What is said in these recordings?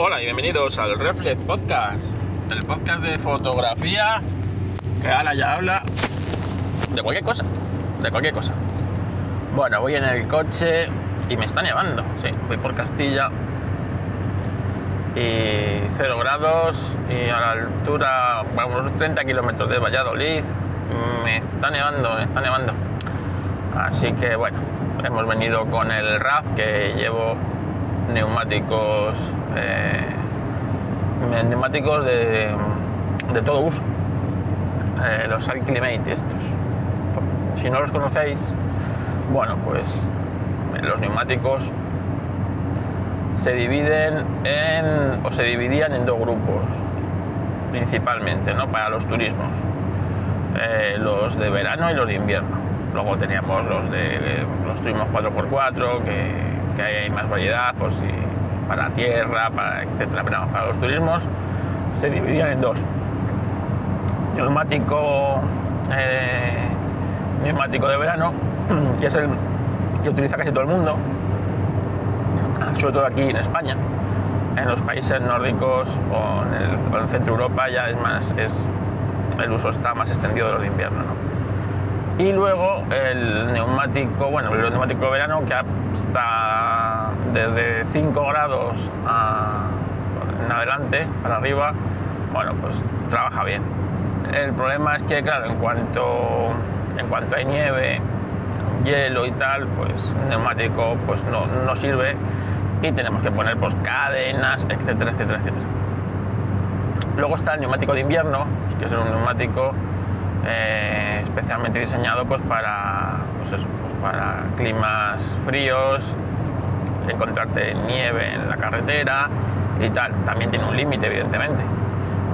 Hola y bienvenidos al Reflex Podcast, el podcast de fotografía que ahora ya habla de cualquier cosa, de cualquier cosa. Bueno, voy en el coche y me está nevando, sí, voy por Castilla y 0 grados y a la altura, bueno, unos 30 kilómetros de Valladolid, me está nevando, me está nevando. Así que bueno, hemos venido con el RAF que llevo neumáticos eh, neumáticos de, de, todo uso. Eh, los Alclimate estos. Si no los conocéis bueno pues los neumáticos se dividen en o se dividían en dos grupos principalmente ¿no? para los turismos. Eh, los de verano y los de invierno. Luego teníamos los de los turismos 4x4 que que hay más variedad, pues para tierra, para etcétera, pero para los turismos se dividían en dos. Neumático, eh, neumático de verano, que es el que utiliza casi todo el mundo, sobre todo aquí en España. En los países nórdicos o en el, centro de Europa ya es más, es, el uso está más extendido de los de invierno. Y luego el neumático, bueno, el neumático verano que está desde 5 grados en adelante, para arriba, bueno, pues trabaja bien. El problema es que, claro, en cuanto, en cuanto hay nieve, hielo y tal, pues un neumático pues no, no sirve y tenemos que poner pues cadenas, etcétera, etcétera, etcétera. Luego está el neumático de invierno, pues, que es un neumático eh, especialmente diseñado pues para, pues pues para climas fríos, encontrarte nieve en la carretera y tal. También tiene un límite, evidentemente.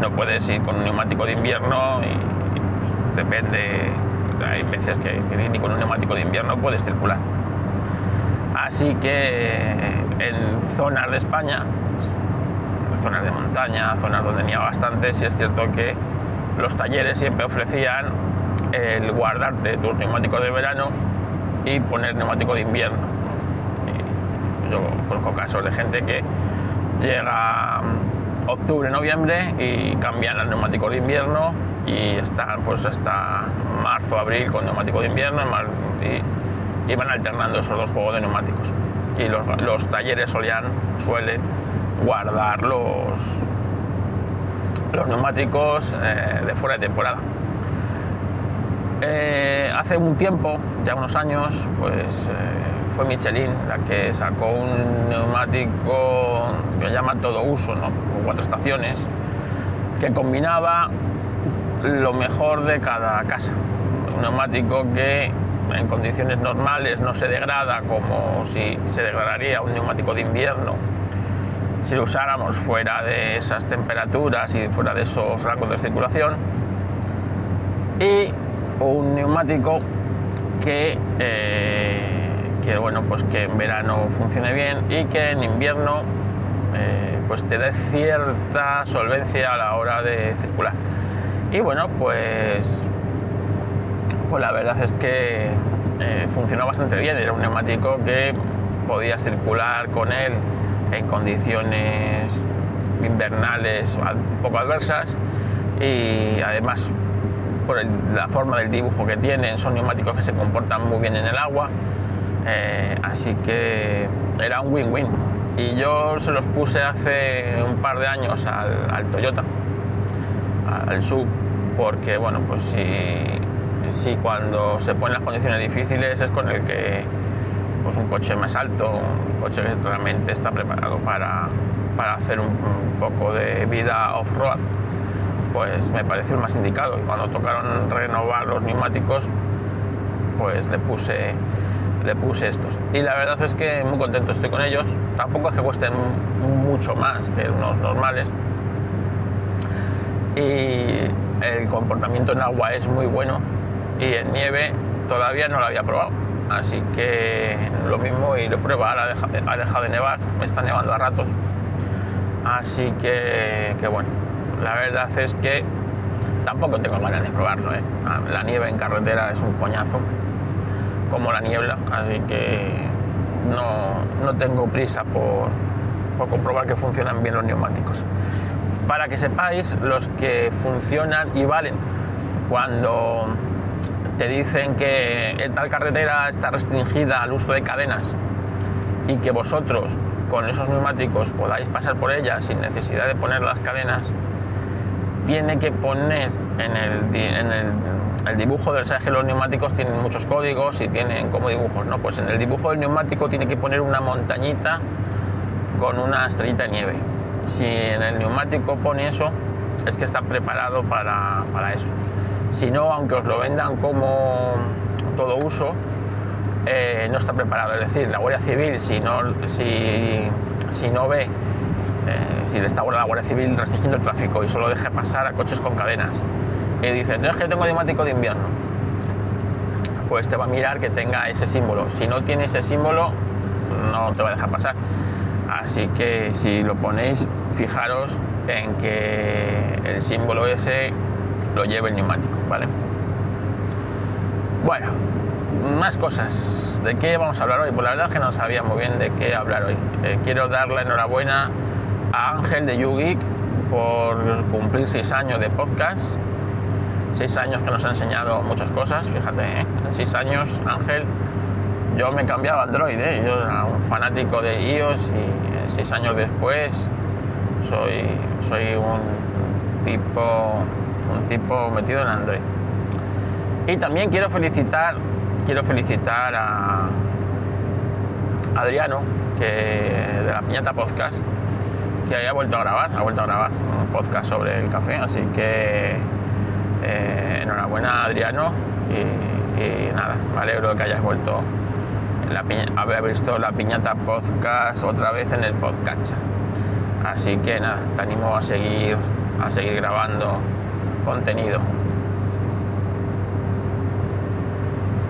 No puedes ir con un neumático de invierno y, pues, depende. Hay veces que, ni con un neumático de invierno puedes circular. Así que en zonas de España, zonas de montaña, zonas donde nieva bastante, sí es cierto que los talleres siempre ofrecían el guardarte tus neumáticos de verano y poner neumáticos de invierno. yo conozco casos de gente que llega octubre, noviembre y cambian los neumáticos de invierno y están pues hasta marzo, abril con neumáticos de invierno y, van alternando esos dos juegos de neumáticos. Y los, talleres solían, suelen guardar los, los neumáticos eh, de fuera de temporada. Eh, hace un tiempo, ya unos años, pues eh, fue Michelin la que sacó un neumático que llama todo uso, ¿no? cuatro estaciones, que combinaba lo mejor de cada casa. Un neumático que en condiciones normales no se degrada como si se degradaría un neumático de invierno si lo usáramos fuera de esas temperaturas y fuera de esos rangos de circulación. Y un neumático que, eh, bueno, pues que en verano funcione bien y que en invierno eh, pues te dé cierta solvencia a la hora de circular. Y bueno, pues, pues la verdad es que eh, funcionó bastante bien. Era un neumático que podías circular con él en condiciones invernales un poco adversas y además por la forma del dibujo que tienen son neumáticos que se comportan muy bien en el agua eh, así que era un win-win. Y yo se los puse hace un par de años al, Toyota al sub porque bueno pues si, si cuando se ponen las condiciones difíciles es con el que pues un coche más alto, un coche que realmente está preparado para, para hacer un, poco de vida off-road, pues me pareció el más indicado. Y cuando tocaron renovar los neumáticos, pues le puse, le puse estos. Y la verdad es que muy contento estoy con ellos. Tampoco es que cuesten mucho más que unos normales. Y el comportamiento en agua es muy bueno y en nieve todavía no lo había probado Así que lo mismo y lo prueba, ahora ha dejado de nevar, me está nevando a ratos. Así que, bueno, la verdad es que tampoco tengo ganas de probarlo. ¿eh? Ah, la nieve en carretera es un coñazo, como la niebla, así que no, tengo prisa por, por comprobar que funcionan bien los neumáticos. Para que sepáis los que funcionan y valen cuando te dicen que tal carretera está restringida al uso de cadenas y que vosotros con esos neumáticos podáis pasar por ella sin necesidad de poner las cadenas, tiene que poner en el, dibujo del mensaje los neumáticos tienen muchos códigos y tienen como dibujos, ¿no? Pues en el dibujo del neumático tiene que poner una montañita con una estrellita de nieve. Si en el neumático pone eso, es que está preparado para, eso. Si no, aunque os lo vendan como todo uso, eh, no está preparado. Es decir, la Guardia Civil, si no, no ve eh, si le está la Guardia Civil restringiendo el tráfico y solo deja pasar a coches con cadenas y dice, entonces que tengo neumático de invierno, pues te va a mirar que tenga ese símbolo. Si no tiene ese símbolo, no te va a dejar pasar. Así que si lo ponéis, fijaros en que el símbolo ese lo lleve el neumático, ¿vale? Bueno, más cosas. ¿De qué vamos a hablar hoy? Pues la verdad es que no sabía muy bien de qué hablar hoy. Eh, quiero darle enhorabuena Ángel de YouGeek por cumplir seis años de podcast. Seis años que nos ha enseñado muchas cosas, fíjate, ¿eh? en seis años Ángel, yo me cambiaba a Android, ¿eh? yo era un fanático de iOS y seis años después soy, soy un tipo un tipo metido en Android. Y también quiero felicitar, quiero felicitar a Adriano, que de la Piñata Podcast, que haya vuelto a grabar, ha vuelto a grabar un podcast sobre el café, así que eh, enhorabuena Adriano y, nada, me alegro de que hayas vuelto a haber visto la piñata podcast otra vez en el podcast. Así que nada, te animo a seguir, a seguir grabando contenido.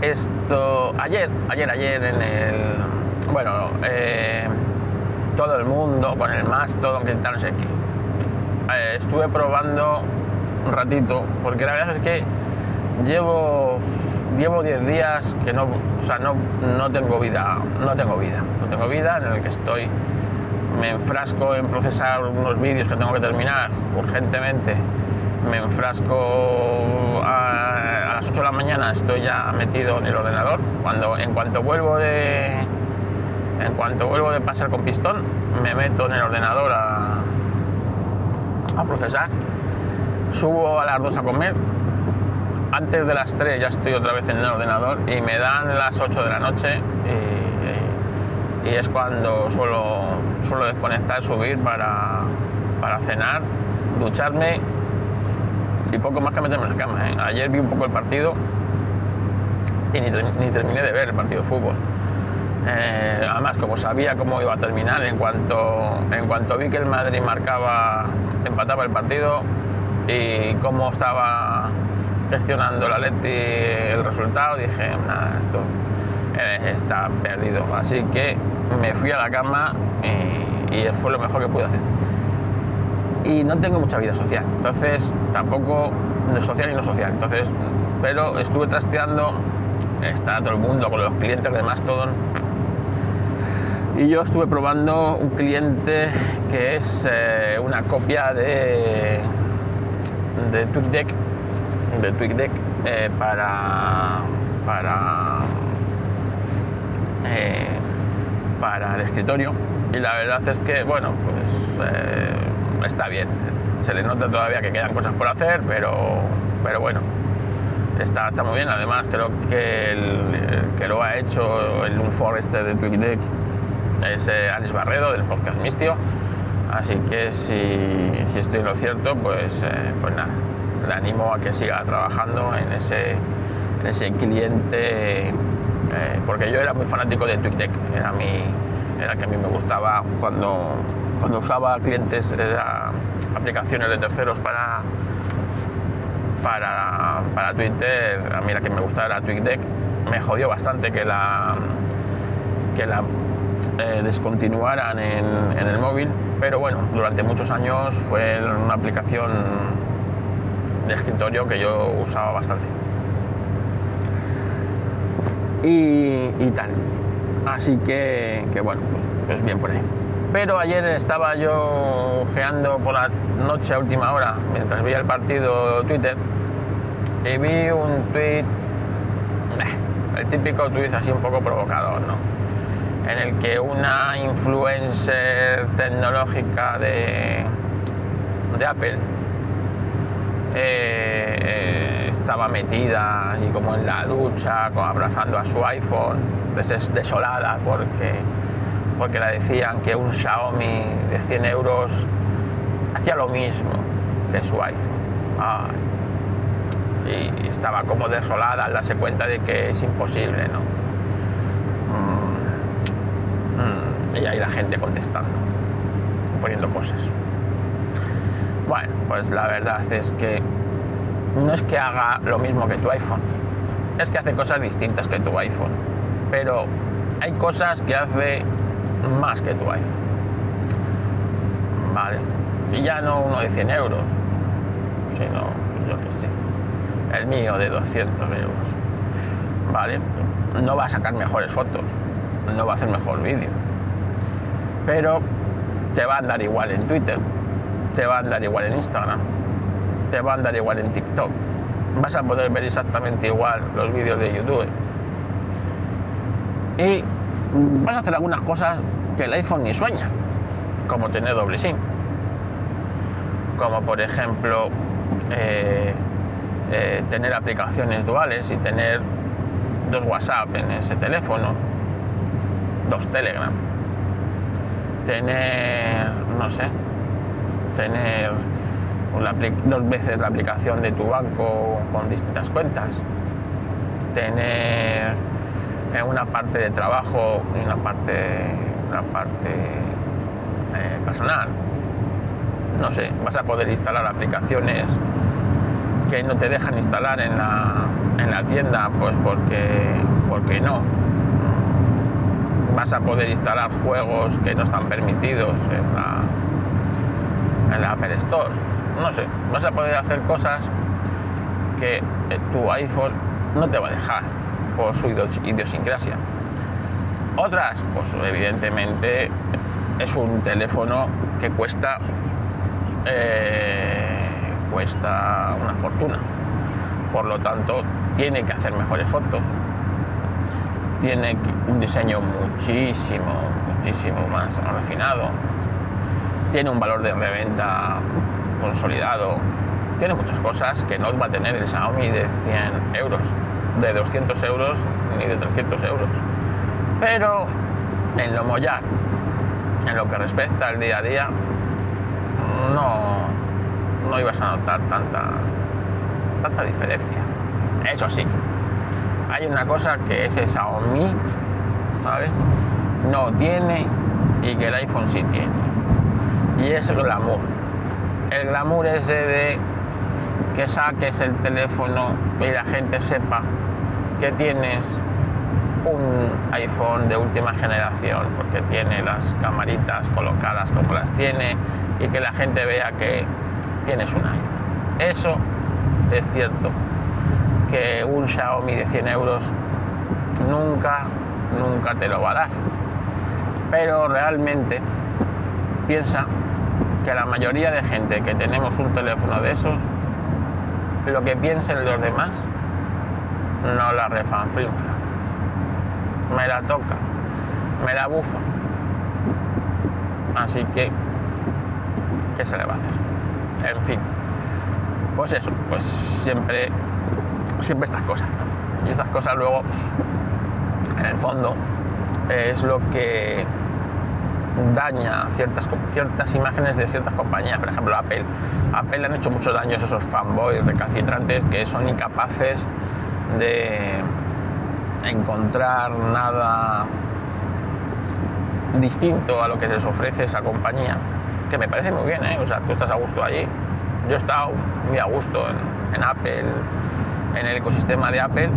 Esto, ayer, ayer, ayer en el, bueno, eh, todo el mundo, con el Mastodon, que tal, no sé qué. Estuve probando un ratito, porque la verdad es que llevo llevo 10 días que no, o sea, no, no tengo vida, no tengo vida, no tengo vida en el que estoy, me enfrasco en procesar unos vídeos que tengo que terminar urgentemente, me enfrasco a, las 8 de la mañana, estoy ya metido en el ordenador, cuando en cuanto vuelvo de en cuanto vuelvo de pasar con pistón, me meto en el ordenador a, a procesar. Subo a las 2 a comer. Antes de las 3 ya estoy otra vez en el ordenador y me dan las 8 de la noche y, es cuando suelo, suelo desconectar, subir para, para cenar, ducharme y poco más que meterme en la cama. ¿eh? Ayer vi un poco el partido y ni, terminé de ver el partido de fútbol eh, además, como sabía cómo iba a terminar, en cuanto, en cuanto vi que el Madrid marcaba, empataba el partido y cómo estaba gestionando la Leti el resultado, dije, nada, esto eh, está perdido. Así que me fui a la cama y, fue lo mejor que pude hacer. Y no tengo mucha vida social, entonces tampoco social y no social. Entonces, pero estuve trasteando, está todo el mundo con los clientes de Mastodon y yo estuve probando un cliente que es eh, una copia de, de TweetDeck, de TweetDeck eh, para, para, eh, para el escritorio. Y la verdad es que, bueno, pues está bien. Se le nota todavía que quedan cosas por hacer, pero, pero bueno, está, está muy bien. Además, creo que el, que lo ha hecho el Unfor este de TweetDeck es eh, Alex Barredo del podcast Mistio. Así que si, estoy en lo cierto, pues, eh, pues nada, le animo a que siga trabajando en ese, ese cliente, eh, porque yo era muy fanático de TweetDeck, era, mi, era que a mí me gustaba cuando, cuando usaba clientes, aplicaciones de terceros para, para, para Twitter, a mí la que me gustaba era TweetDeck, me jodió bastante que la, que la eh, descontinuaran en, el móvil, pero bueno, durante muchos años fue una aplicación de escritorio que yo usaba bastante. Y, tal. Así que, bueno, pues, pues, bien por ahí. Pero ayer estaba yo geando por la noche a última hora, mientras veía el partido Twitter, y vi un tweet, el típico tweet así un poco provocador, ¿no? En el que una influencer tecnológica de, de Apple eh, estaba metida así como en la ducha, abrazando a su iPhone, desolada porque porque le decían que un Xiaomi de 100 euros hacía lo mismo que su iPhone. y estaba como desolada al darse cuenta de que es imposible, ¿no? Mm, mm, y ahí la gente contestando, poniendo cosas. Bueno, pues la verdad es que no es que haga lo mismo que tu iPhone, es que hace cosas distintas que tu iPhone, pero hay cosas que hace más que tu iPhone. Vale. Y ya no uno de 100 euros, sino, yo que sé, el mío de 200 euros. Vale. No va a sacar mejores fotos, no va a hacer mejor vídeo. Pero te va a andar igual en Twitter, te va a andar igual en Instagram, te va a andar igual en TikTok. Vas a poder ver exactamente igual los vídeos de YouTube. Y vas a hacer algunas cosas que el iPhone ni sueña, como tener doble SIM. Como por ejemplo eh, eh, tener aplicaciones duales y tener dos WhatsApp en ese teléfono, dos Telegram, tener, no sé, tener dos veces la aplicación de tu banco con distintas cuentas, tener una parte de trabajo y una parte, una parte eh, personal. No sé, vas a poder instalar aplicaciones que no te dejan instalar en la, en la tienda, pues porque, porque no. Vas a poder instalar juegos que no están permitidos en la, en la Apple Store. No sé, vas a poder hacer cosas que tu iPhone no te va a dejar por su idiosincrasia. Otras, pues evidentemente es un teléfono que cuesta, eh, cuesta una fortuna. Por lo tanto, tiene que hacer mejores fotos. Tiene un diseño muchísimo, muchísimo más refinado. Tiene un valor de reventa consolidado. Tiene muchas cosas que no va a tener el Xiaomi de 100 euros de 200 euros ni de 300 euros. Pero en lo mollar, en lo que respecta al día a día, no, no ibas a notar tanta, tanta diferencia. Eso sí, hay una cosa que ese Xiaomi, ¿sabes? No tiene y que el iPhone sí tiene. Y es glamour. El glamour ese de que saques el teléfono y la gente sepa que tienes un iPhone de última generación, porque tiene las camaritas colocadas como las tiene y que la gente vea que tienes un iPhone. Eso es cierto, que un Xiaomi de 100 euros nunca, nunca te lo va a dar. Pero realmente piensa que la mayoría de gente que tenemos un teléfono de esos, lo que piensen los demás no la refanfrinfla. Me la toca, me la bufa. Así que, ¿qué se le va a hacer? En fin, pues eso, pues siempre, siempre estas cosas. Y estas cosas luego, en el fondo, es lo que daña ciertas, ciertas imágenes de ciertas compañías, por ejemplo Apple. Apple han hecho muchos daños esos fanboys recalcitrantes que son incapaces de encontrar nada distinto a lo que les ofrece esa compañía, que me parece muy bien, ¿eh? o sea, tú estás a gusto allí. Yo he estado muy a gusto en, Apple, en el ecosistema de Apple,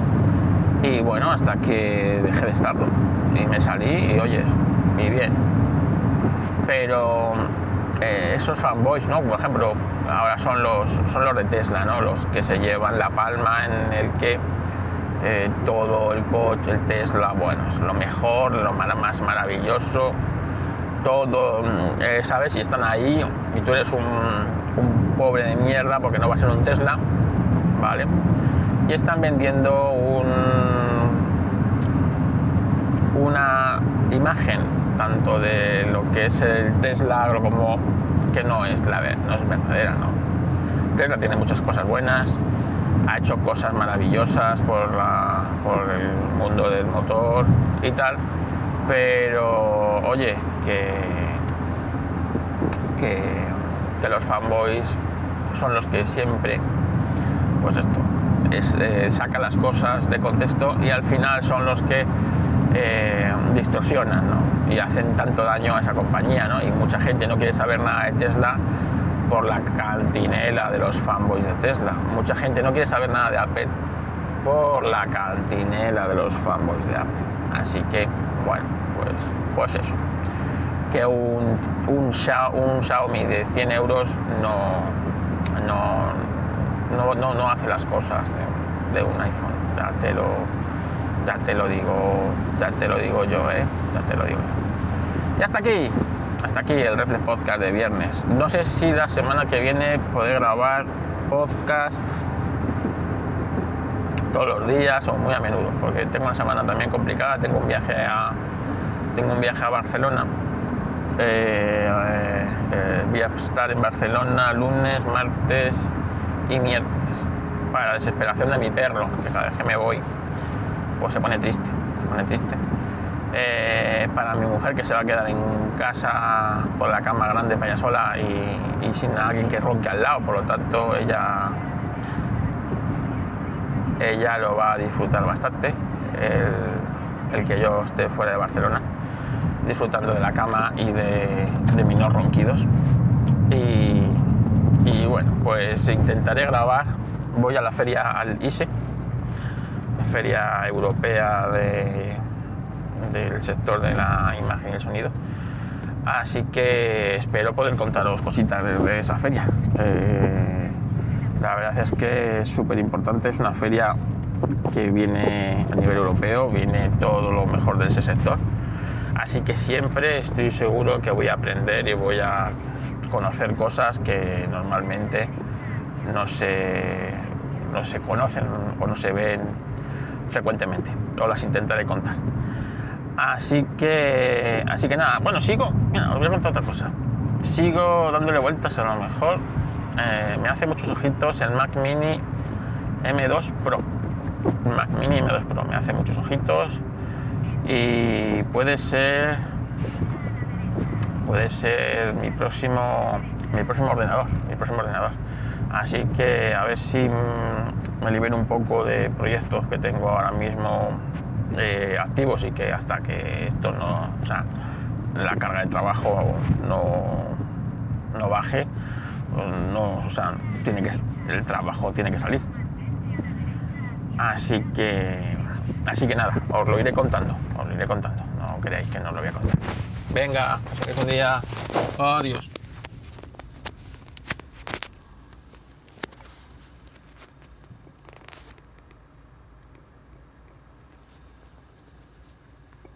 y bueno, hasta que dejé de estarlo. Y me salí y oyes, muy bien. Pero eh, esos fanboys, ¿no? Por ejemplo, ahora son los, son los de Tesla, ¿no? Los que se llevan la palma en el que eh, todo el coche, el Tesla, bueno, es lo mejor, lo más maravilloso, todo, mm, eh, ¿sabes? Y están ahí y tú eres un, un pobre de mierda porque no va a ser un Tesla, ¿vale? Y están vendiendo un, una imagen tanto de lo que es el Tesla como que no es, la, no es verdadera, ¿no? Tesla tiene muchas cosas buenas, ha hecho cosas maravillosas por, la, por el mundo del motor y tal, pero oye, que, que, los fanboys son los que siempre, pues esto, es, eh, sacan las cosas de contexto y al final son los que eh, distorsionan y hacen tanto daño a esa compañía y mucha gente no quiere saber nada de Tesla por la cantinela de los fanboys de Tesla. Mucha gente no quiere saber nada de Apple por la cantinela de los fanboys de Apple. Así que, bueno, pues, pues eso. Que un, un, Xiaomi de 100 euros no, no, no, no hace las cosas de, un iPhone. Ya te lo, ya te lo digo, ya te lo digo yo, ¿eh? Ya te lo digo. Y hasta aquí hasta aquí el Reflex Podcast de viernes. No sé si la semana que viene poder grabar podcast todos los días o muy a menudo, porque tengo una semana también complicada, tengo un viaje a, tengo un viaje a Barcelona. Eh, eh, voy a estar en Barcelona lunes, martes y miércoles. Para la desesperación de mi perro, que cada vez que me voy, pues se pone triste, se pone triste. Eh, para mi mujer que se va a quedar en casa con la cama grande para ella sola y, sin alguien que ronque al lado, por lo tanto ella, ella lo va a disfrutar bastante, el, que yo esté fuera de Barcelona, disfrutando de la cama y de, de mis no ronquidos. Y, y bueno, pues intentaré grabar, voy a la feria al ISE, feria europea de del sector de la imagen y el sonido. Así que espero poder contaros cositas de, esa feria. Eh, la verdad es que es súper importante, es una feria que viene a nivel europeo, viene todo lo mejor de ese sector. Así que siempre estoy seguro que voy a aprender y voy a conocer cosas que normalmente no se, no se conocen o no se ven frecuentemente. O las intentaré contar. Así que, así que nada, bueno, sigo, mira, os voy a contar otra cosa. Sigo dándole vueltas a lo mejor. Eh, me hace muchos ojitos el Mac Mini M2 Pro. Mac Mini M2 Pro me hace muchos ojitos y puede ser puede ser mi próximo mi próximo ordenador, mi próximo ordenador. Así que a ver si me libero un poco de proyectos que tengo ahora mismo eh, activos y que hasta que esto no, o sea, la carga de trabajo no, no baje, no, o sea, tiene que, el trabajo tiene que salir. Así que, así que nada, os lo iré contando, os lo iré contando, no creáis que no lo voy a contar. Venga, adiós.